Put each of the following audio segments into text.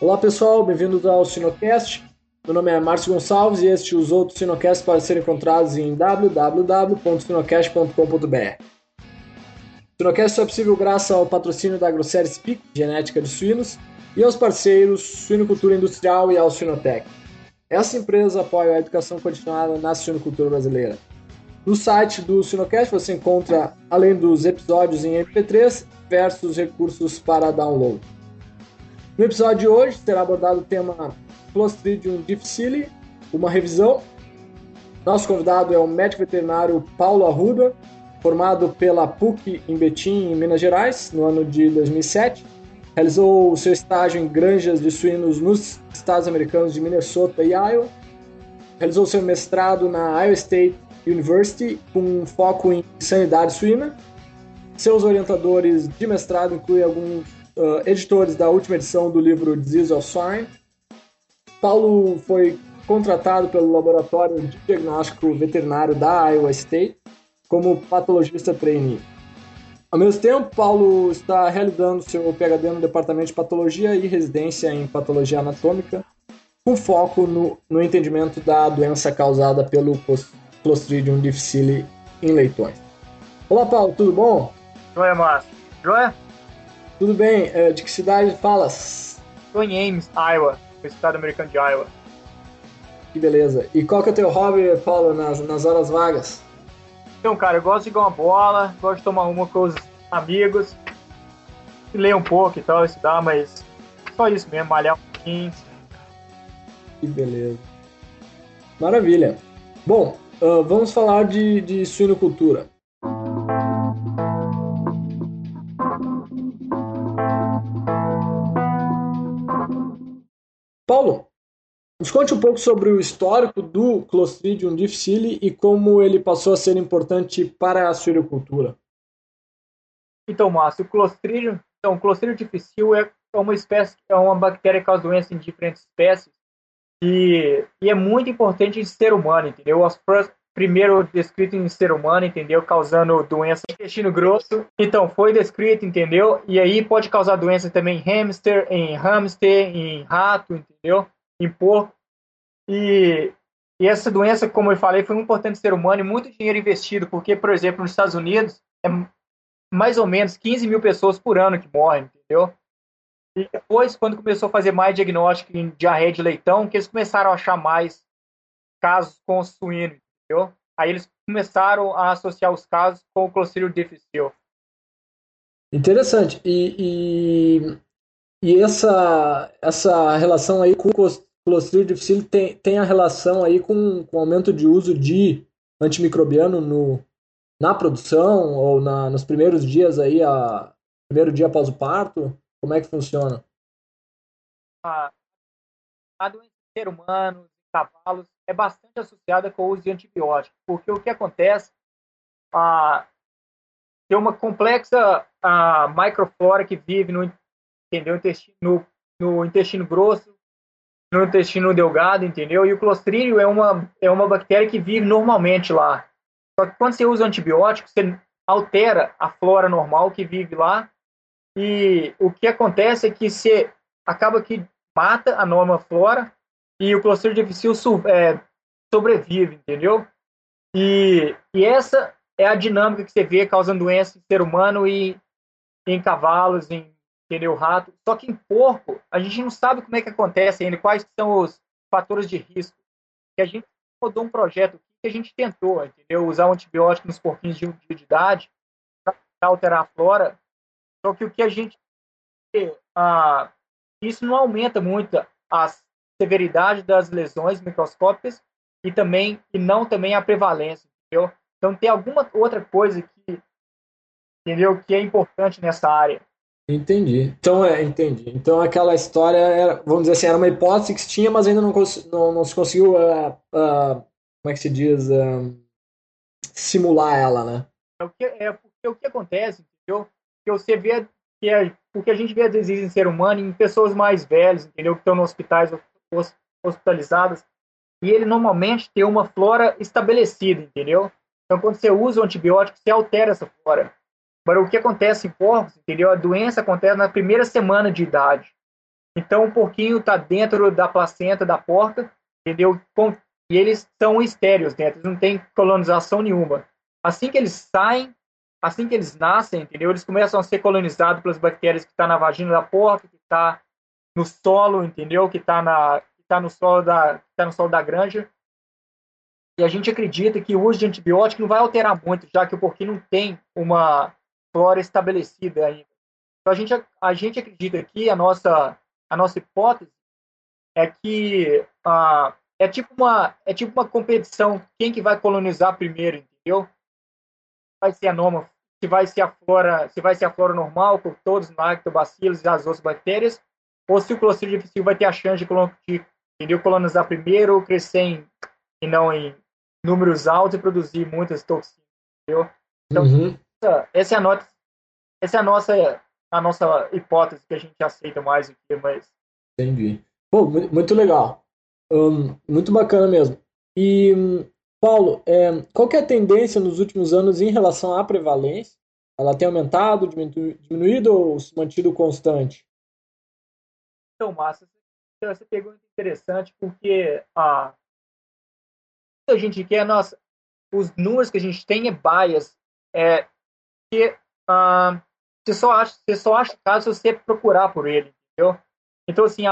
Olá pessoal, bem-vindos ao Sinocast. Meu nome é Márcio Gonçalves e este e os outros Sinocasts podem ser encontrados em www.sinocast.com.br. Sinocast é possível graças ao patrocínio da Grosseria Speak, genética de suínos, e aos parceiros Suinocultura Industrial e ao Sinotec. Essa empresa apoia a educação continuada na suinocultura brasileira. No site do Sinocast você encontra, além dos episódios em MP3, diversos recursos para download. No episódio de hoje será abordado o tema Clostridium difficile, uma revisão. Nosso convidado é o médico veterinário Paulo Arruda, formado pela PUC em Betim, em Minas Gerais, no ano de 2007. Realizou seu estágio em granjas de suínos nos estados americanos de Minnesota e Iowa. Realizou seu mestrado na Iowa State University com foco em sanidade suína. Seus orientadores de mestrado incluem alguns uh, editores da última edição do livro Disease of. Paulo foi contratado pelo Laboratório de Diagnóstico Veterinário da Iowa State como patologista trainee. Ao mesmo tempo, Paulo está realizando seu PhD no Departamento de Patologia e residência em Patologia Anatômica, com foco no, no entendimento da doença causada pelo Clostridium difficile em leitões. Olá, Paulo, tudo bom? Joia, Márcio. Joia? Tudo bem, é, de que cidade falas? Estou em Ames, Iowa, no estado americano de Iowa. Que beleza. E qual que é o teu hobby, Paulo, nas, nas horas vagas? Então, cara, eu gosto de jogar uma bola, gosto de tomar uma com os amigos, ler um pouco e tal, estudar, mas só isso mesmo, malhar um pouquinho. Que beleza. Maravilha. Bom, uh, vamos falar de, de suinocultura. Nos conte um pouco sobre o histórico do Clostridium difficile e como ele passou a ser importante para a suinocultura. Então, Márcio, o Clostridium, então, o Clostridium difficile é uma espécie, é uma bactéria que causa doença em diferentes espécies e, e é muito importante em ser humano, entendeu? As, primeiro descrito em ser humano, entendeu? Causando doença no intestino grosso. Então, foi descrito, entendeu? E aí pode causar doença também em hamster, em hamster, em rato, entendeu? Em porco. E, e essa doença, como eu falei, foi um importante ser humano e muito dinheiro investido, porque, por exemplo, nos Estados Unidos, é mais ou menos 15 mil pessoas por ano que morrem, entendeu? E depois, quando começou a fazer mais diagnóstico em diarreia de leitão, que eles começaram a achar mais casos com suíno, entendeu? Aí eles começaram a associar os casos com o Clostridium difficile. Interessante. E, e, e, essa, essa relação aí com o Clostridium difficile tem, tem a relação aí com, com o aumento de uso de antimicrobiano no, na produção ou na, nos primeiros dias aí, a, primeiro dia após o parto? Como é que funciona? A, a doença ser humano, cavalos, é bastante associada com o uso de antibióticos, porque o que acontece, ah, tem uma complexa ah, microflora que vive no, entendeu, intestino, no, no intestino grosso, no intestino delgado, entendeu? E o Clostridium é uma, é uma bactéria que vive normalmente lá. Só que quando você usa antibiótico, você altera a flora normal que vive lá. E o que acontece é que você acaba que mata a norma flora e o Clostridium difficile é, sobrevive, entendeu? E, e essa é a dinâmica que você vê causando doença em ser humano e em cavalos, em entendeu, rato. Só que em porco, a gente não sabe como é que acontece ainda, quais são os fatores de risco. Que a gente rodou um projeto que a gente tentou, entendeu? Usar um antibiótico nos porquinhos de um dia de idade para alterar a flora. Só que o que a gente ah, isso não aumenta muito as severidade das lesões microscópicas e também e não também a prevalência, entendeu? Então tem alguma outra coisa que entendeu que é importante nessa área. Entendi. Então é, entendi. Então aquela história era, vamos dizer assim, era uma hipótese que se tinha, mas ainda não, não, não se conseguiu, uh, uh, como é que se diz, uh, simular ela, né? É o que é porque o que acontece, entendeu? Que você vê que é porque a gente vê às em ser humano em pessoas mais velhas, entendeu? Que estão nos hospitais hospitalizadas, e ele normalmente tem uma flora estabelecida, entendeu? Então, quando você usa o antibiótico, você altera essa flora. Agora, o que acontece em porcos, entendeu? A doença acontece na primeira semana de idade. Então, o porquinho está dentro da placenta, da porta, entendeu? E eles são estéreos dentro, não tem colonização nenhuma. Assim que eles saem, assim que eles nascem, entendeu? Eles começam a ser colonizados pelas bactérias que estão tá na vagina da porta, que está no solo, entendeu? Que está na tá no solo da tá no solo da granja. E a gente acredita que o uso de antibiótico não vai alterar muito, já que o porquinho não tem uma flora estabelecida ainda. Então a gente a gente acredita que a nossa a nossa hipótese é que ah, é tipo uma é tipo uma competição quem que vai colonizar primeiro entendeu vai ser a norma se vai ser a flora se vai ser a flora normal com todos os lactobacilos e as outras bactérias ou se o Clostridium difficile vai ter a chance de, entendeu, colonizar primeiro crescer em, e não em números altos e produzir muitas toxinas entendeu então uhum. Essa, essa é a nossa essa é a nossa a nossa hipótese que a gente aceita mais aqui mas entendi Pô, muito legal um, muito bacana mesmo. E, Paulo, é, qual é a tendência nos últimos anos em relação à prevalência? Ela tem aumentado, diminu diminuído ou se mantido constante? Então, Márcio, essa pergunta é interessante porque a a gente quer, nossa, os números que a gente tem é bias, é que uh, você só acha, você só acha caso você procurar por ele, entendeu? Então, assim,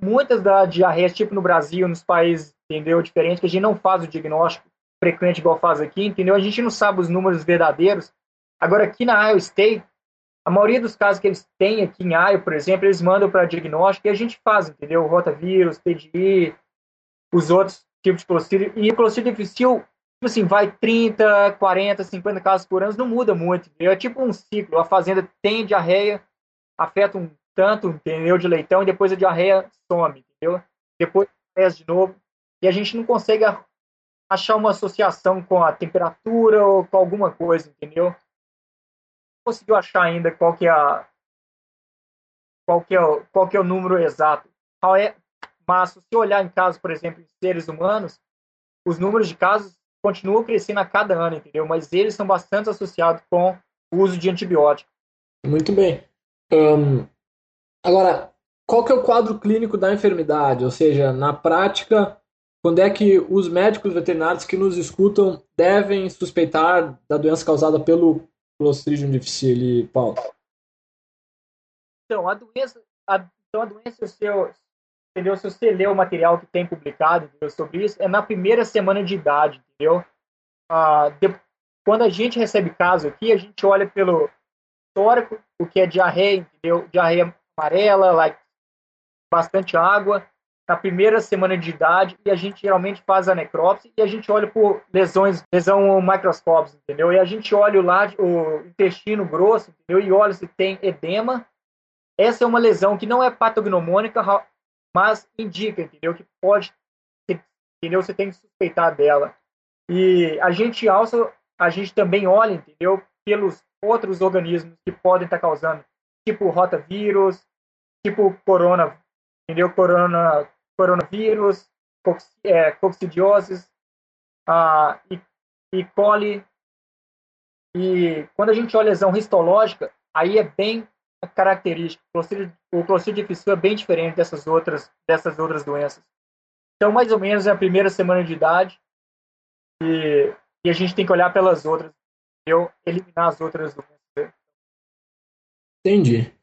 muitas da diarreia, tipo no Brasil, nos países, entendeu, diferentes, que a gente não faz o diagnóstico frequente igual faz aqui, entendeu? A gente não sabe os números verdadeiros. Agora, aqui na Iowa State, a maioria dos casos que eles têm aqui em Iowa, por exemplo, eles mandam para diagnóstico e a gente faz, entendeu? Rotavírus, TDI, os outros tipos de clostridium. E clostridium difficile, tipo assim, vai 30, 40, 50 casos por ano, não muda muito, entendeu? É tipo um ciclo. A fazenda tem diarreia, afeta um tanto, entendeu? De leitão e depois a diarreia some, entendeu? Depois de novo. E a gente não consegue achar uma associação com a temperatura ou com alguma coisa, entendeu? Não conseguiu achar ainda qual que é a qual que é o, qual que é o número exato. É, mas se olhar em casos, por exemplo, em seres humanos, os números de casos continuam crescendo a cada ano, entendeu? Mas eles são bastante associados com o uso de antibióticos. Muito bem. Um, Agora, qual que é o quadro clínico da enfermidade? Ou seja, na prática, quando é que os médicos veterinários que nos escutam devem suspeitar da doença causada pelo Clostridium difficile, Paulo? Então, a doença, a, então a doença, se, eu, entendeu? se você ler o material que tem publicado entendeu? sobre isso, é na primeira semana de idade, entendeu? Ah, de, quando a gente recebe caso aqui, a gente olha pelo histórico, o que é diarreia, entendeu? Diarreia amarela, like, bastante água, na primeira semana de idade, e a gente geralmente faz a necrópsia e a gente olha por lesões, lesão microscópica, entendeu? E a gente olha lá o intestino grosso, entendeu? E olha se tem edema. Essa é uma lesão que não é patognomônica, mas indica, entendeu? Que pode, entendeu? Você tem que suspeitar dela. E a gente alça, a gente também olha, entendeu? Pelos outros organismos que podem estar causando tipo rotavírus, tipo corona, entendeu? Corona, coronavírus, cox, é, e, e coli. E quando a gente olha lesão histológica, aí é bem característico. O Clostridium difficile é bem diferente dessas outras, dessas outras doenças. Então, mais ou menos, é a primeira semana de idade e, e a gente tem que olhar pelas outras, eu eliminar as outras doenças. Entendi.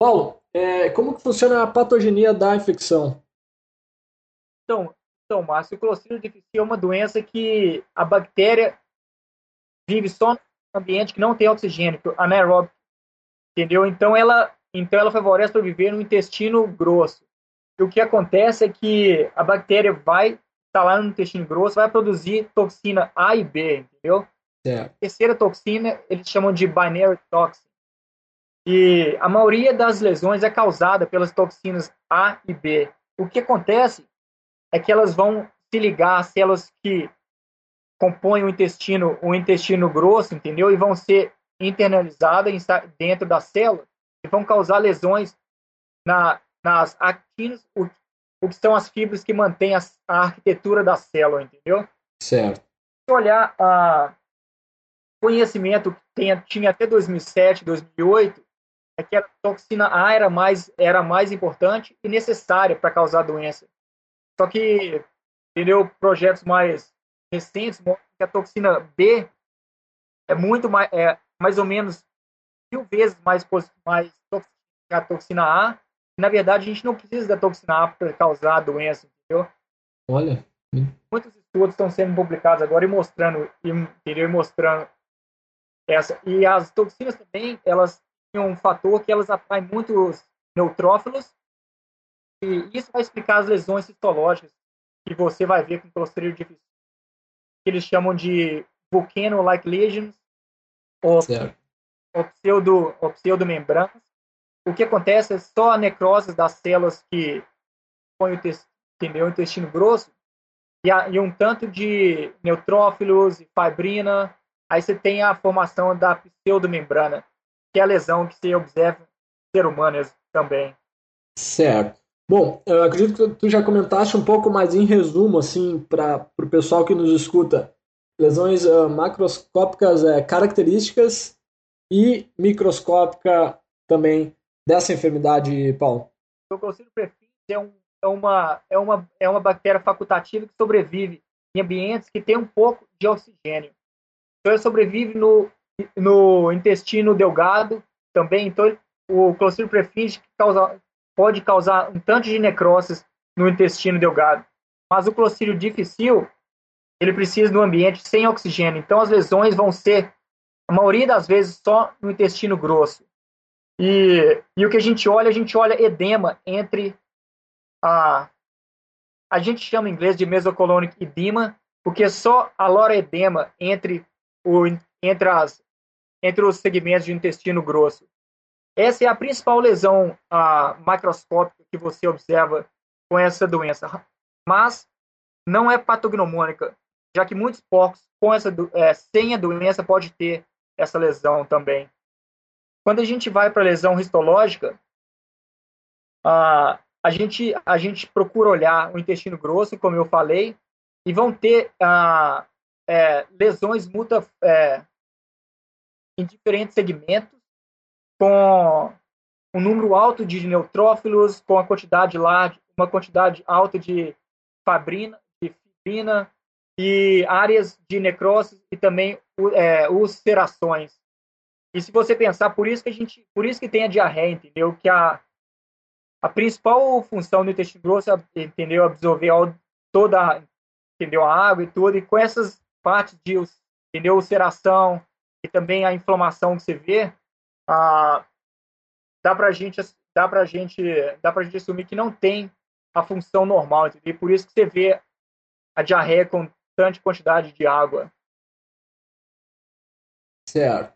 Paulo, é, como que funciona a patogenia da infecção? Então, então Márcio, o Clostridium difficile é uma doença que a bactéria vive só no ambiente que não tem oxigênio, anaeróbico, entendeu? Então ela, então ela favorece para viver no intestino grosso. E o que acontece é que a bactéria vai estar lá no intestino grosso, vai produzir toxina A e B, entendeu? É. A terceira toxina eles chamam de binary toxin. E a maioria das lesões é causada pelas toxinas A e B. O que acontece é que elas vão se ligar às células que compõem o intestino, o intestino grosso, entendeu? E vão ser internalizadas dentro da célula e vão causar lesões na, nas actinas, o, o, que são as fibras que mantêm a, a arquitetura da célula, entendeu? Certo. Se olhar a conhecimento que tinha até 2007, 2008, é que a toxina A era mais, era mais importante e necessária para causar doença. Só que, entendeu, projetos mais recentes mostram que a toxina B é muito mais, é, mais ou menos mil vezes mais, mais a toxina A. Na verdade, a gente não precisa da toxina A para causar a doença, entendeu? Olha. Muitos estudos estão sendo publicados agora e mostrando, entendeu? E mostrando essa. E as toxinas também, elas têm um fator que elas atraem muitos neutrófilos e isso vai explicar as lesões citológicas que você vai ver com clostridio difficile, que eles chamam de volcano-like lesions ou, ou, pseudo, ou pseudomembranas. O que acontece é só a necrose das células que põem o intestino, o intestino grosso e, a, e um tanto de neutrófilos e fibrina Aí você tem a formação da pseudomembrana, que é a lesão que se observa em ser humanos também. Certo. Bom, eu acredito que tu já comentaste um pouco, mas em resumo, assim, para o pessoal que nos escuta, lesões uh, macroscópicas é, características e microscópica também dessa enfermidade, Paulo. O Clostridium perfis é, um, é, uma, é, uma, é uma bactéria facultativa que sobrevive em ambientes que tem um pouco de oxigênio. Então ele sobrevive no, no intestino delgado também. Então o Clostridium perfringens causa, pode causar um tanto de necroses no intestino delgado. Mas o Clostridium difficile ele precisa um ambiente sem oxigênio. Então as lesões vão ser, a maioria das vezes, só no intestino grosso. E, e o que a gente olha, a gente olha edema entre a. A gente chama em inglês de mesocolonic edema, porque só a loredema entre o, entre, as, entre os segmentos de intestino grosso. Essa é a principal lesão a, macroscópica que você observa com essa doença, mas não é patognomônica, já que muitos porcos com essa, é, sem a doença pode ter essa lesão também. Quando a gente vai para a lesão histológica, a, a, gente, a gente procura olhar o intestino grosso, como eu falei, e vão ter a, é, lesões muta, é, em diferentes segmentos, com um número alto de neutrófilos, com a quantidade lá, uma quantidade alta de de fibrina e áreas de necrose e também é, ulcerações. E se você pensar, por isso que a gente, por isso que tem a diarreia, entendeu? Que a a principal função do intestino grosso é, entendeu, absorver toda, entendeu, a água e tudo, e com essas parte de entendeu, ulceração e também a inflamação que você vê, ah, dá para gente dá para gente dá para gente assumir que não tem a função normal, entendeu? E por isso que você vê a diarreia com tanta quantidade de água. Certo.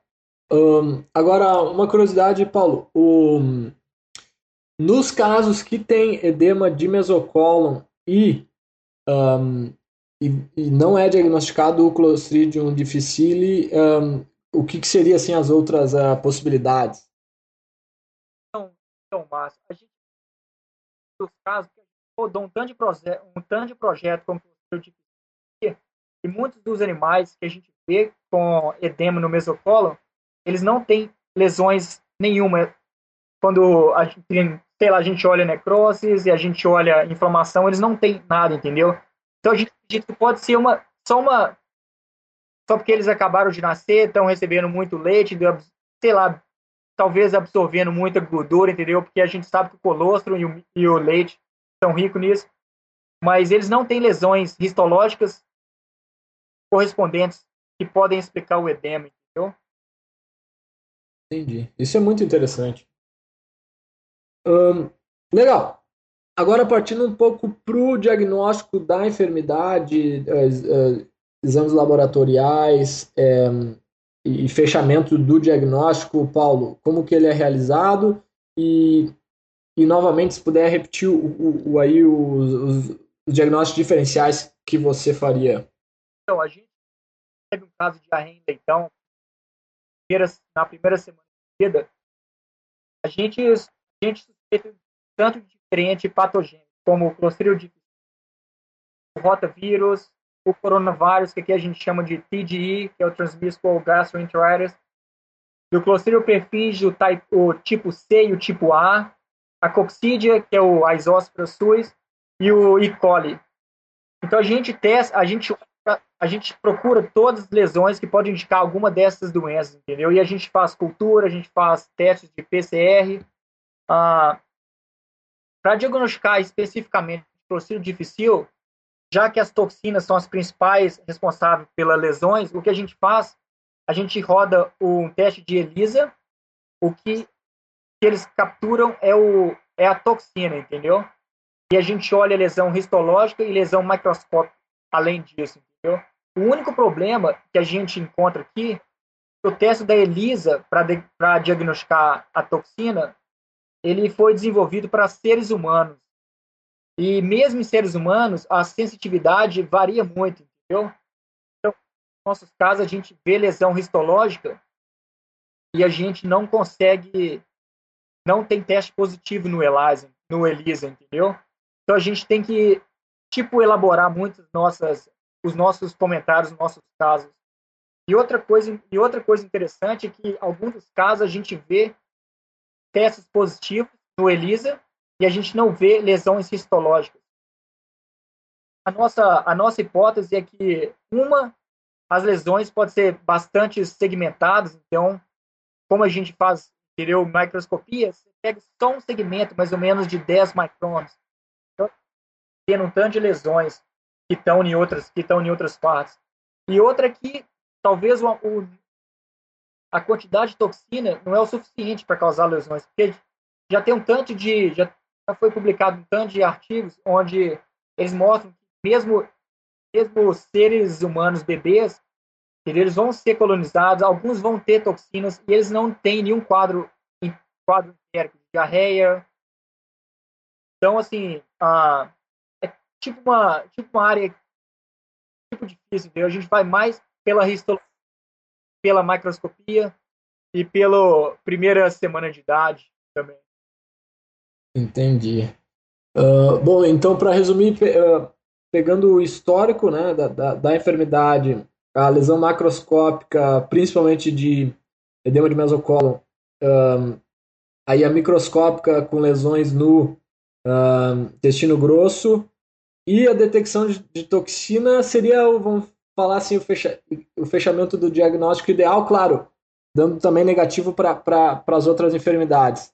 Um, agora, uma curiosidade, Paulo. Um, nos casos que tem edema de mesocólon e um, e, e não é diagnosticado o Clostridium difficile, o que, que seria assim as outras uh, possibilidades? Então, então Márcio, a gente os casos que rodou um tanto de projeto, um tanto de projeto como Clostridium difficile, e muitos dos animais que a gente vê com edema no mesocolo, eles não têm lesões nenhuma. Quando a gente, sei lá, a gente olha necroses e a gente olha inflamação, eles não têm nada, entendeu? Então a gente acredita que pode ser uma só uma só porque eles acabaram de nascer, estão recebendo muito leite, sei lá, talvez absorvendo muita gordura, entendeu? Porque a gente sabe que o colostro e o, e o leite são ricos nisso, mas eles não têm lesões histológicas correspondentes que podem explicar o edema, entendeu? Entendi. Isso é muito interessante. Legal. Agora, partindo um pouco para o diagnóstico da enfermidade, uh, uh, exames laboratoriais é, e fechamento do diagnóstico, Paulo, como que ele é realizado e, e novamente, se puder repetir o, o, aí os, os, diagnósticos diferenciais que você faria. Então, a gente teve um caso de arrenda, então, na primeira semana de vida, a gente, a gente suspeita tanto de diferente patogênico, como o Clostridium o rotavírus, o coronavírus, que aqui a gente chama de TGE, que é o Transmissible Gastroenteritis. do Clostridium perfringens, o, o tipo C e o tipo A, a Coccidia, que é o Isóspora suis, e o E. coli. Então a gente testa, a gente a gente procura todas as lesões que podem indicar alguma dessas doenças, entendeu? E a gente faz cultura, a gente faz testes de PCR. Ah, Para diagnosticar especificamente o Clostridium difficile, já que as toxinas são as principais responsáveis pelas lesões, o que a gente faz? A gente roda um teste de ELISA, o que, que eles capturam é, o, é a toxina, entendeu? E a gente olha a lesão histológica e lesão microscópica além disso, entendeu? O único problema que a gente encontra aqui, o teste da ELISA para diagnosticar a toxina, ele foi desenvolvido para seres humanos. E mesmo em seres humanos, a sensitividade varia muito, entendeu? Então, nos nossos casos, a gente vê lesão histológica e a gente não consegue, não tem teste positivo no ELISA, no ELISA, entendeu? Então a gente tem que tipo elaborar muitas nossas os nossos comentários, os nossos casos. E outra coisa e outra coisa interessante é que alguns dos casos a gente vê testes positivos no ELISA e a gente não vê lesões histológicas. A nossa a nossa hipótese é que uma as lesões podem ser bastante segmentadas, então como a gente faz entendeu, microscopia, você pega só um segmento mais ou menos de 10 microns tendo um tanto de lesões que estão em outras que estão em outras partes. E outra é que talvez o, o, a quantidade de toxina não é o suficiente para causar lesões, porque já tem um tanto de já, já foi publicado um tanto de artigos onde eles mostram que mesmo mesmo seres humanos bebês eles vão ser colonizados, alguns vão ter toxinas e eles não têm nenhum quadro quadro de diarreia. Então assim, a tipo uma, tipo uma área tipo difícil, entendeu? A gente vai mais pela histologia, pela microscopia e pela primeira semana de idade também. Entendi. Uh, bom, então para resumir, uh, pegando o histórico né, da, da, da, enfermidade, a lesão macroscópica, principalmente de edema de mesocólon, uh, aí a microscópica com lesões no intestino grosso, e a detecção de, de toxina seria, vamos falar assim, o, fecha, o fechamento do diagnóstico ideal, claro, dando também negativo para as outras enfermidades.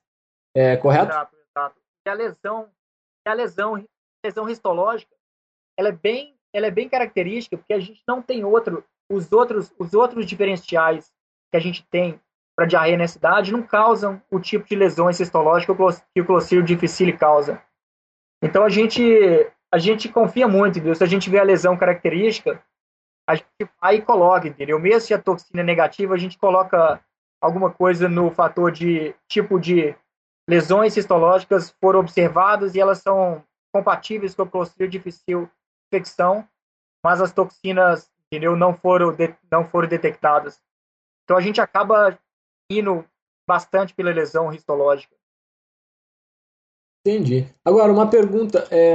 É correto? Exato, exato. E a lesão, a lesão, lesão histológica, ela é bem, ela é bem característica porque a gente não tem outro, os outros, os outros diferenciais que a gente tem para diarreia nessa idade não causam o tipo de lesões histológicas que o Clostridium difficile causa. Então a gente a gente confia muito, entendeu? Se a gente vê a lesão característica, a gente vai e coloca, entendeu? Mesmo se a toxina é negativa, a gente coloca alguma coisa no fator de tipo de lesões histológicas foram observadas e elas são compatíveis com o Clostridium difficile infecção, mas as toxinas, entendeu, não foram de, não foram detectadas. Então a gente acaba indo bastante pela lesão histológica. Entendi. Agora, uma pergunta. É,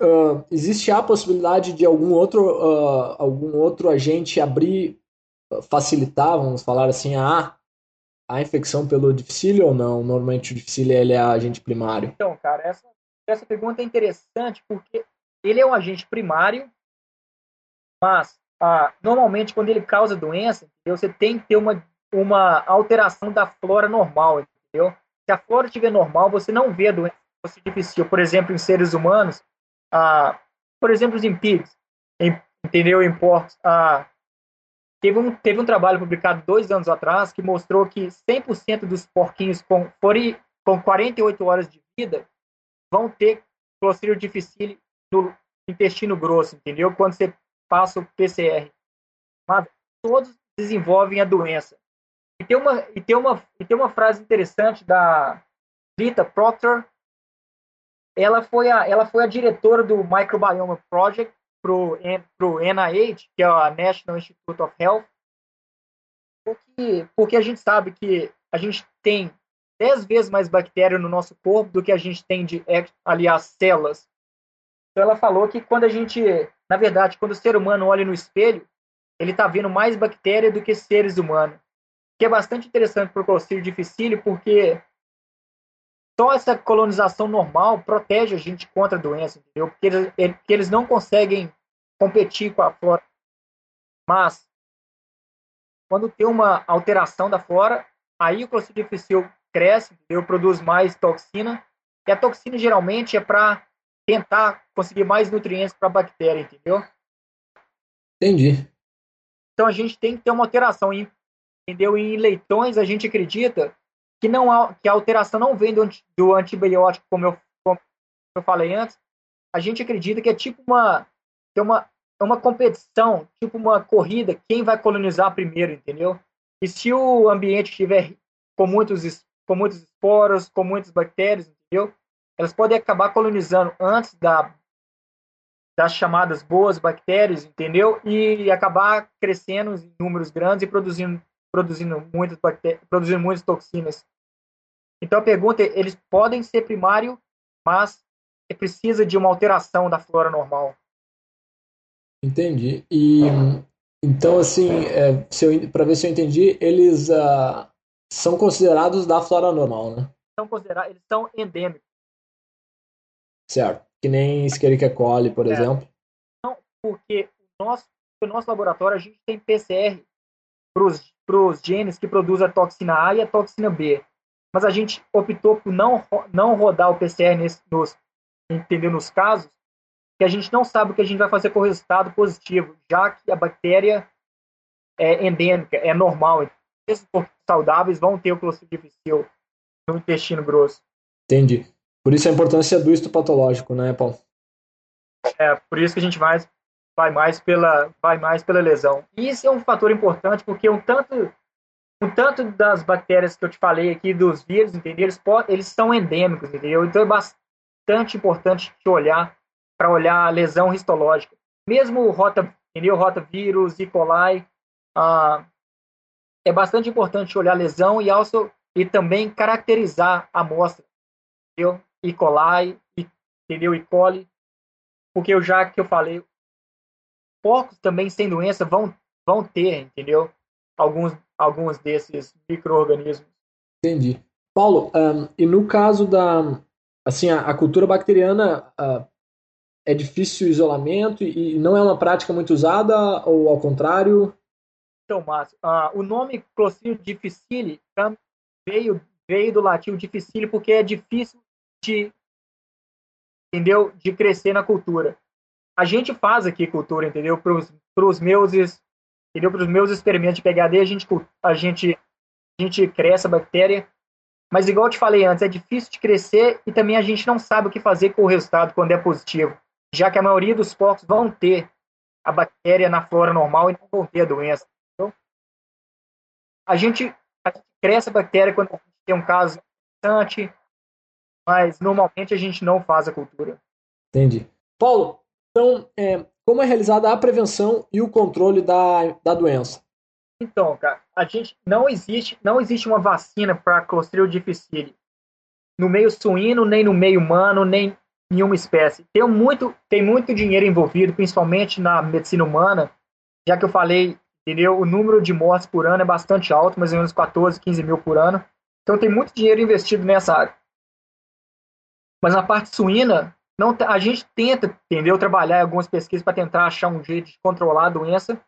uh, existe a possibilidade de algum outro, uh, algum outro agente abrir, facilitar, vamos falar assim, a, a infecção pelo dificílio ou não? Normalmente o dificílio ele é agente primário. Então, cara, essa, essa pergunta é interessante porque ele é um agente primário, mas ah, normalmente quando ele causa doença, você tem que ter uma, uma alteração da flora normal, entendeu? Se a flora estiver normal, você não vê a doença difícil. Por exemplo, em seres humanos, ah, por exemplo, em pigs, em, entendeu? Em porcos. Ah, teve, um, teve um trabalho publicado dois anos atrás que mostrou que 100% dos porquinhos com, com 48 horas de vida vão ter Clostridium difficile no intestino grosso, entendeu? Quando você passa o PCR. Mas todos desenvolvem a doença. E tem uma, e tem uma, e tem uma frase interessante da Rita Proctor, ela foi a, ela foi a diretora do Microbiome Project para o NIH, que é a National Institute of Health, porque, porque a gente sabe que a gente tem 10 vezes mais bactéria no nosso corpo do que a gente tem de, aliás, células. Então ela falou que quando a gente, na verdade, quando o ser humano olha no espelho, ele está vendo mais bactéria do que seres humanos. que é bastante interessante para o Clostridium difficile, porque só essa colonização normal protege a gente contra a doença, entendeu? Porque eles, porque eles não conseguem competir com a flora. Mas, quando tem uma alteração da flora, aí o Clostridium difficile cresce, entendeu? produz mais toxina, e a toxina geralmente é para tentar conseguir mais nutrientes para a bactéria, entendeu? Entendi. Então a gente tem que ter uma alteração, entendeu? Em leitões a gente acredita que não que a alteração não vem do, do antibiótico, como eu, como eu falei antes. A gente acredita que é tipo uma é uma é uma competição, tipo uma corrida, quem vai colonizar primeiro, entendeu? E se o ambiente estiver com muitos com muitos esporos, com muitas bactérias, entendeu? elas podem acabar colonizando antes da, das chamadas boas bactérias, entendeu? E acabar crescendo em números grandes e produzindo, produzindo, muitas, produzindo muitas toxinas. Então a pergunta é, eles podem ser primário, mas precisa de uma alteração da flora normal. Entendi. E então assim, é, para ver se eu entendi, eles uh, são considerados da flora normal, né? São considerados, eles são endêmicos. Certo. Que nem Escherichia coli, por é. exemplo. Não, porque o nosso, o nosso laboratório a gente tem PCR para os genes que produzem a toxina A e a toxina B. Mas a gente optou por não, não rodar o PCR nesse, nos, entendeu, nos casos que a gente não sabe o que a gente vai fazer com o resultado positivo, já que a bactéria é endêmica, é normal. Esses saudáveis vão ter o clostridium difficile no intestino grosso. Entendi. Por isso a importância do histopatológico, né, Paulo? É, por isso que a gente vai, vai, mais, pela, vai mais pela lesão. Isso é um fator importante, porque um tanto, um tanto das bactérias que eu te falei aqui, dos vírus, entendeu? Eles, eles são endêmicos, entendeu? Então é bastante importante te olhar para olhar a lesão histológica. Mesmo rota, entendeu? Rotavírus, E. coli, ah, é bastante importante olhar a lesão e, also, e também caracterizar a amostra, entendeu? E. coli, entendeu? E. coli, porque eu já que eu falei, porcos também sem doença vão, vão ter, entendeu? Alguns, alguns desses micro-organismos. Entendi. Paulo, um, e no caso da, assim, a, a cultura bacteriana uh, é difícil o isolamento e não é uma prática muito usada ou ao contrário? Então, Márcio, uh, o nome Clostridium difficile veio, veio do latim difficile porque é difícil de, entendeu? De crescer na cultura. A gente faz aqui cultura, entendeu? Para os meus, entendeu? Para os meus experimentos de PhD, a gente, a gente, a gente cresce a bactéria, mas igual eu te falei antes, é difícil de crescer e também a gente não sabe o que fazer com o resultado quando é positivo, já que a maioria dos porcos vão ter a bactéria na flora normal e não vão ter a doença. Então, a gente, a gente cresce a bactéria quando a tem um caso interessante, mas normalmente a gente não faz a cultura. Entendi. Paulo, então, é, como é realizada a prevenção e o controle da, da doença? Então, cara, a gente não existe, não existe uma vacina para Clostridium difficile no meio suíno, nem no meio humano, nem nenhuma espécie. Tem muito, tem muito dinheiro envolvido, principalmente na medicina humana, já que eu falei, entendeu? O número de mortes por ano é bastante alto, mais ou menos 14, 15 mil por ano. Então tem muito dinheiro investido nessa área. Mas na parte suína, não, a gente tenta, entendeu, trabalhar em algumas pesquisas para tentar achar um jeito de controlar a doença,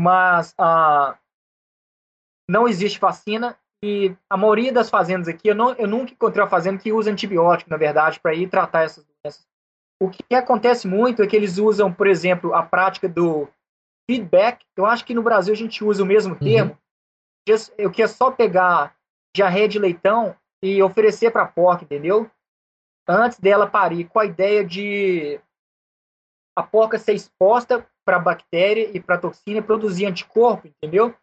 mas ah, não existe vacina e a maioria das fazendas aqui, eu, não, eu nunca encontrei uma fazenda que usa antibiótico, na verdade, para ir tratar essas doenças. O que acontece muito é que eles usam, por exemplo, a prática do feedback. Eu acho que no Brasil a gente usa o mesmo uhum. termo. Uhum. O que é só pegar diarreia de leitão e oferecer para a porca, entendeu? Antes dela parir, com a ideia de a porca ser exposta para bactéria e para toxina e produzir anticorpo, entendeu?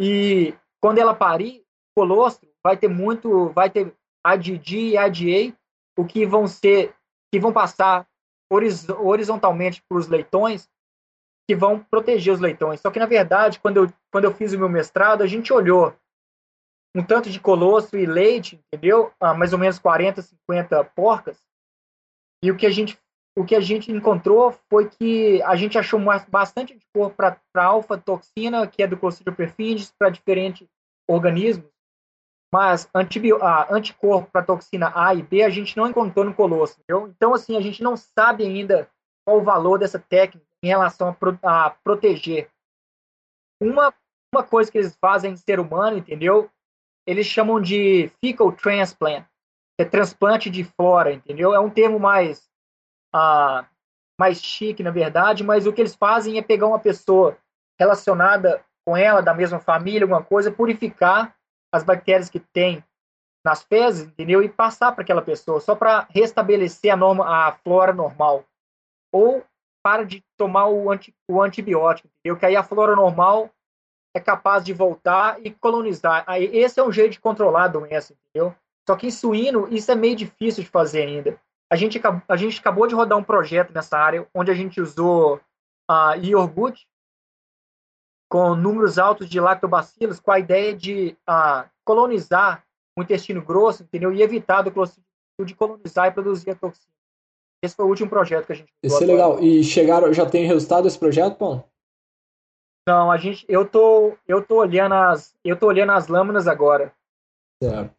E quando ela parir, colostro vai ter muito, vai ter ADD e ADA, o que vão ser, que vão passar horizontalmente para os leitões, que vão proteger os leitões. Só que na verdade, quando eu, quando eu fiz o meu mestrado, a gente olhou um tanto de colostro e leite, entendeu? Ah, mais ou menos 40, 50 porcas. E o que a gente, o que a gente encontrou foi que a gente achou bastante cor para alfa-toxina, que é do Clostridium perfidens, para diferente organismos, mas a, anticorpo para toxina A e B a gente não encontrou no colosso, entendeu? Então, assim, a gente não sabe ainda qual o valor dessa técnica em relação a, pro, a proteger. Uma, uma coisa que eles fazem em ser humano, entendeu? Eles chamam de fecal transplant, que é transplante de flora, entendeu? É um termo mais, ah, mais chique, na verdade, mas o que eles fazem é pegar uma pessoa relacionada com ela, da mesma família, alguma coisa, purificar as bactérias que tem nas fezes, entendeu? E passar para aquela pessoa, só para restabelecer a, norma, a flora normal. Ou para de tomar o, anti, o antibiótico, entendeu? Que aí a flora normal é capaz de voltar e colonizar. Aí, esse é um jeito de controlar a doença, entendeu? Só que em suíno, isso é meio difícil de fazer ainda. A gente, a gente acabou de rodar um projeto nessa área, onde a gente usou a uh, iogurte com números altos de lactobacilos, com a ideia de uh, colonizar o intestino grosso, entendeu? E evitar do de colonizar e produzir a toxina. Esse foi o último projeto que a gente Esse é legal. E chegaram, já tem resultado desse projeto, Paulo? Não, a gente, eu tô, eu tô olhando as, eu tô olhando as lâminas agora. Certo.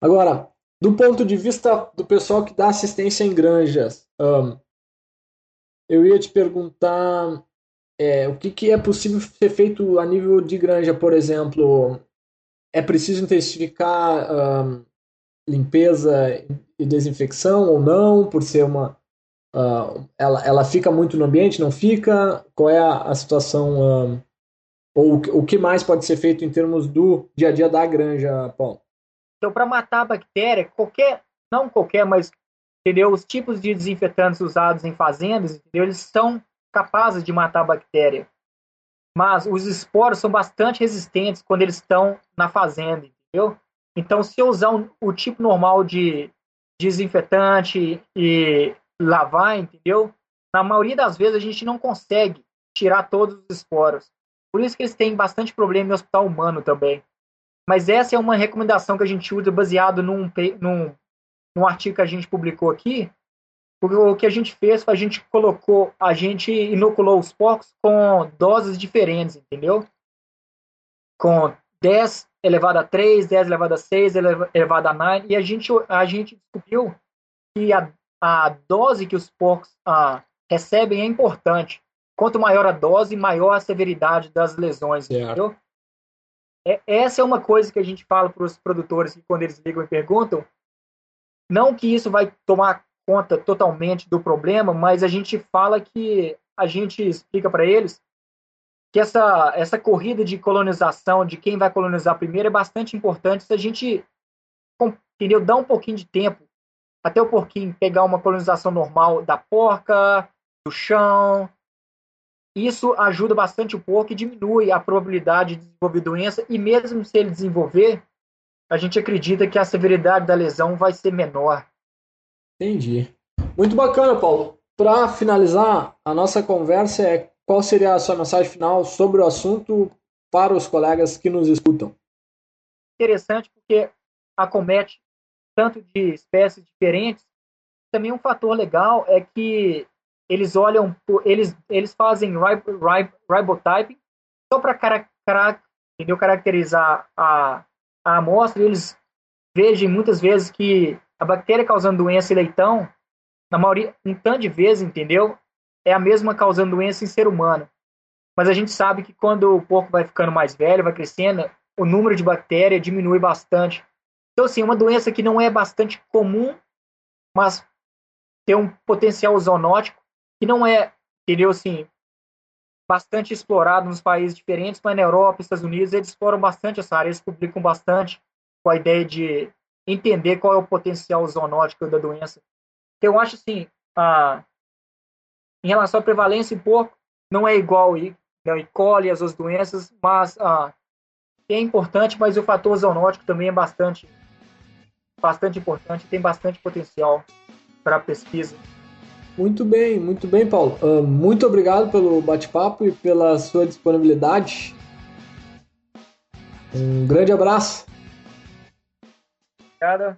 Agora, do ponto de vista do pessoal que dá assistência em granjas, um, eu ia te perguntar é, o que, que é possível ser feito a nível de granja, por exemplo. É preciso intensificar um, limpeza e desinfecção ou não, por ser uma Uh, ela, ela fica muito no ambiente, não fica? Qual é a, a situação? Uh, ou o que mais pode ser feito em termos do dia a dia da granja, Paulo? Então, para matar a bactéria, qualquer, não qualquer, mas entendeu? os tipos de desinfetantes usados em fazendas, entendeu? eles são capazes de matar a bactéria. Mas os esporos são bastante resistentes quando eles estão na fazenda, entendeu? Então, se eu usar o tipo normal de desinfetante e lavar, entendeu? Na maioria das vezes a gente não consegue tirar todos os esporos. Por isso que eles têm bastante problema em hospital humano também. Mas essa é uma recomendação que a gente usa baseado num, num, num artigo que a gente publicou aqui. O que a gente fez foi a gente colocou, a gente inoculou os porcos com doses diferentes, entendeu? Com 10 elevado a 3, 10 elevado a 6, elevado a 9, e a gente, a gente descobriu que a, a dose que os porcos ah, recebem é importante. Quanto maior a dose, maior a severidade das lesões, entendeu? É, essa é uma coisa que a gente fala para os produtores quando eles ligam e perguntam, não que isso vai tomar conta totalmente do problema, mas a gente fala que a gente explica para eles que essa, essa corrida de colonização, de quem vai colonizar primeiro, é bastante importante se a gente entendeu, dá um pouquinho de tempo até o porquinho pegar uma colonização normal da porca, do chão. Isso ajuda bastante o porco e diminui a probabilidade de desenvolver doença. E mesmo se ele desenvolver, a gente acredita que a severidade da lesão vai ser menor. Entendi. Muito bacana, Paulo. Para finalizar, a nossa conversa é qual seria a sua mensagem final sobre o assunto para os colegas que nos escutam? Interessante porque acomete tanto de espécies diferentes. Também um fator legal é que eles olham, eles, eles fazem ribotyping só para cara, cara, caracterizar a, a amostra. Eles vejam muitas vezes que a bactéria causando doença em leitão, na maioria, um tanto de vezes, entendeu? É a mesma causando doença em ser humano. Mas a gente sabe que quando o porco vai ficando mais velho, vai crescendo, o número de bactéria diminui bastante. Então, assim, uma doença que não é bastante comum, mas tem um potencial zoonótico que não é, entendeu, assim, bastante explorado nos países diferentes, mas na Europa, Estados Unidos, eles exploram bastante essa área, eles publicam bastante com a ideia de entender qual é o potencial zoonótico da doença. Então, eu acho assim, a, em relação à prevalência em porco, não é igual e, né, e coli as outras doenças, mas a, é importante, mas o fator zoonótico também é bastante bastante importante, tem bastante potencial para pesquisa. Muito bem, muito bem, Paulo. Uh, muito obrigado pelo bate-papo e pela sua disponibilidade. Um grande abraço. Obrigado.